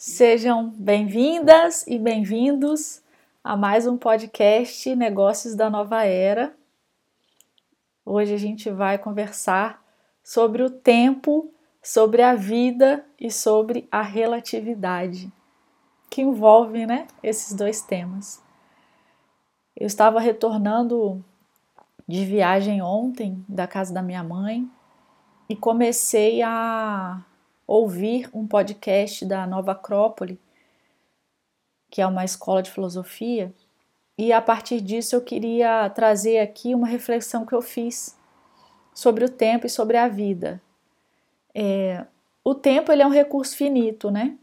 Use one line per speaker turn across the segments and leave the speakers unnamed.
Sejam bem-vindas e bem-vindos a mais um podcast Negócios da Nova Era. Hoje a gente vai conversar sobre o tempo, sobre a vida e sobre a relatividade, que envolve né, esses dois temas. Eu estava retornando de viagem ontem da casa da minha mãe e comecei a ouvir um podcast da Nova Acrópole, que é uma escola de filosofia, e a partir disso eu queria trazer aqui uma reflexão que eu fiz sobre o tempo e sobre a vida. É, o tempo ele é um recurso finito, né?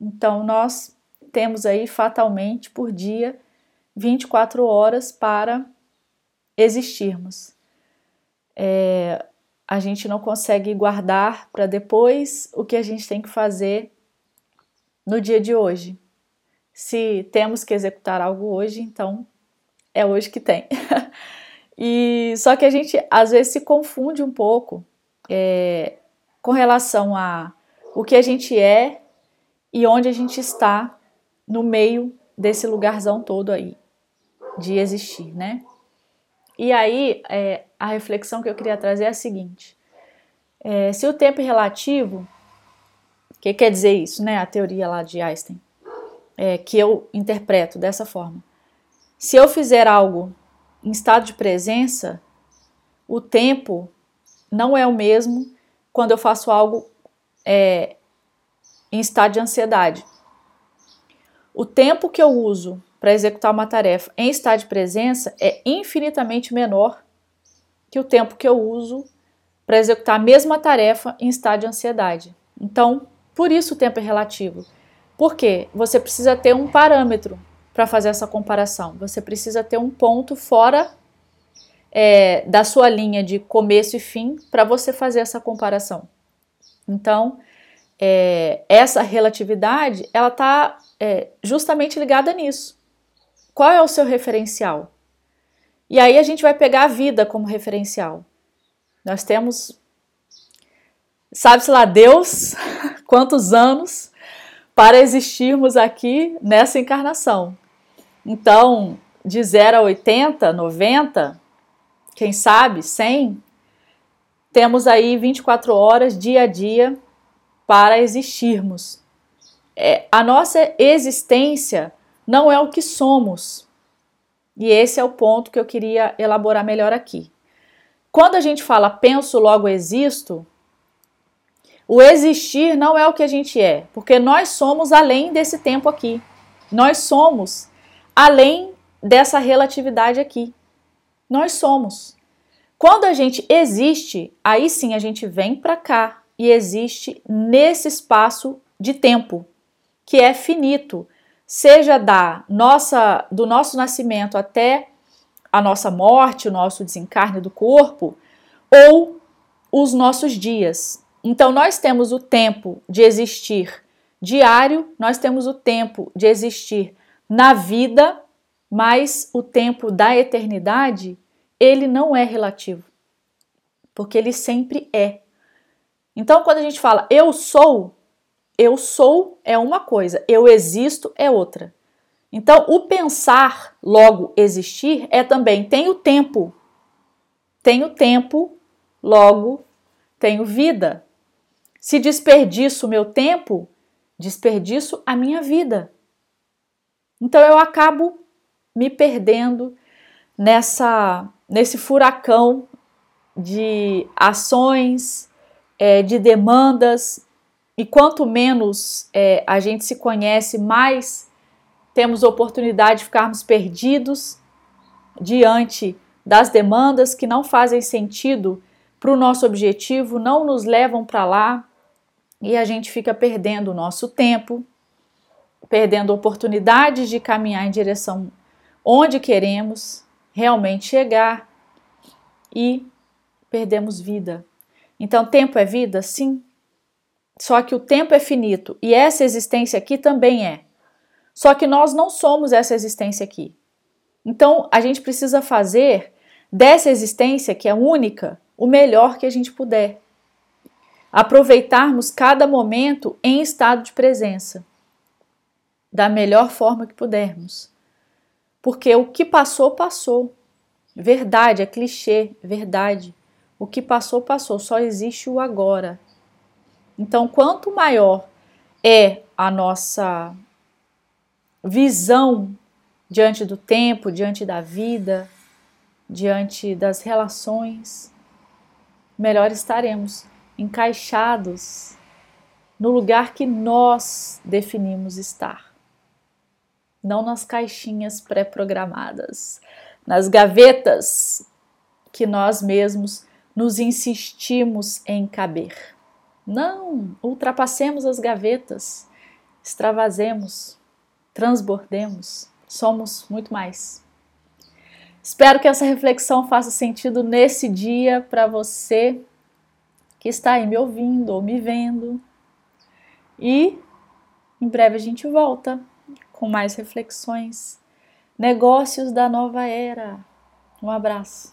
Então nós temos aí fatalmente por dia 24 horas para existirmos. É, a gente não consegue guardar para depois o que a gente tem que fazer no dia de hoje. Se temos que executar algo hoje, então é hoje que tem. e só que a gente às vezes se confunde um pouco é, com relação a o que a gente é e onde a gente está no meio desse lugarzão todo aí de existir, né? E aí, é, a reflexão que eu queria trazer é a seguinte: é, se o tempo é relativo, o que quer dizer isso, né? A teoria lá de Einstein, é, que eu interpreto dessa forma. Se eu fizer algo em estado de presença, o tempo não é o mesmo quando eu faço algo é, em estado de ansiedade. O tempo que eu uso para executar uma tarefa em estado de presença é infinitamente menor que o tempo que eu uso para executar a mesma tarefa em estado de ansiedade. Então, por isso o tempo é relativo. Por quê? Você precisa ter um parâmetro para fazer essa comparação. Você precisa ter um ponto fora é, da sua linha de começo e fim para você fazer essa comparação. Então, é, essa relatividade ela está é, justamente ligada nisso. Qual é o seu referencial? E aí a gente vai pegar a vida como referencial. Nós temos, sabe-se lá, Deus, quantos anos para existirmos aqui nessa encarnação. Então, de 0 a 80, 90, quem sabe 100, temos aí 24 horas dia a dia para existirmos. É, a nossa existência não é o que somos. E esse é o ponto que eu queria elaborar melhor aqui. Quando a gente fala penso, logo existo, o existir não é o que a gente é, porque nós somos além desse tempo aqui. Nós somos além dessa relatividade aqui. Nós somos. Quando a gente existe, aí sim a gente vem para cá e existe nesse espaço de tempo, que é finito, seja da nossa do nosso nascimento até a nossa morte, o nosso desencarne do corpo, ou os nossos dias. Então, nós temos o tempo de existir diário, nós temos o tempo de existir na vida, mas o tempo da eternidade, ele não é relativo, porque ele sempre é. Então, quando a gente fala eu sou, eu sou é uma coisa, eu existo é outra. Então, o pensar, logo existir, é também tenho tempo. Tenho tempo, logo tenho vida. Se desperdiço o meu tempo, desperdiço a minha vida. Então eu acabo me perdendo nessa nesse furacão de ações, é, de demandas, e quanto menos é, a gente se conhece, mais temos oportunidade de ficarmos perdidos diante das demandas que não fazem sentido para o nosso objetivo, não nos levam para lá e a gente fica perdendo o nosso tempo, perdendo oportunidades de caminhar em direção onde queremos realmente chegar e perdemos vida. Então, tempo é vida? Sim. Só que o tempo é finito e essa existência aqui também é. Só que nós não somos essa existência aqui. Então, a gente precisa fazer dessa existência, que é única, o melhor que a gente puder. aproveitarmos cada momento em estado de presença, da melhor forma que pudermos. Porque o que passou, passou. Verdade, é clichê, verdade. O que passou, passou, só existe o agora. Então, quanto maior é a nossa visão diante do tempo, diante da vida, diante das relações, melhor estaremos encaixados no lugar que nós definimos estar, não nas caixinhas pré-programadas, nas gavetas que nós mesmos nos insistimos em caber. Não, ultrapassemos as gavetas, extravasemos, transbordemos, somos muito mais. Espero que essa reflexão faça sentido nesse dia para você que está aí me ouvindo ou me vendo. E em breve a gente volta com mais reflexões. Negócios da nova era. Um abraço.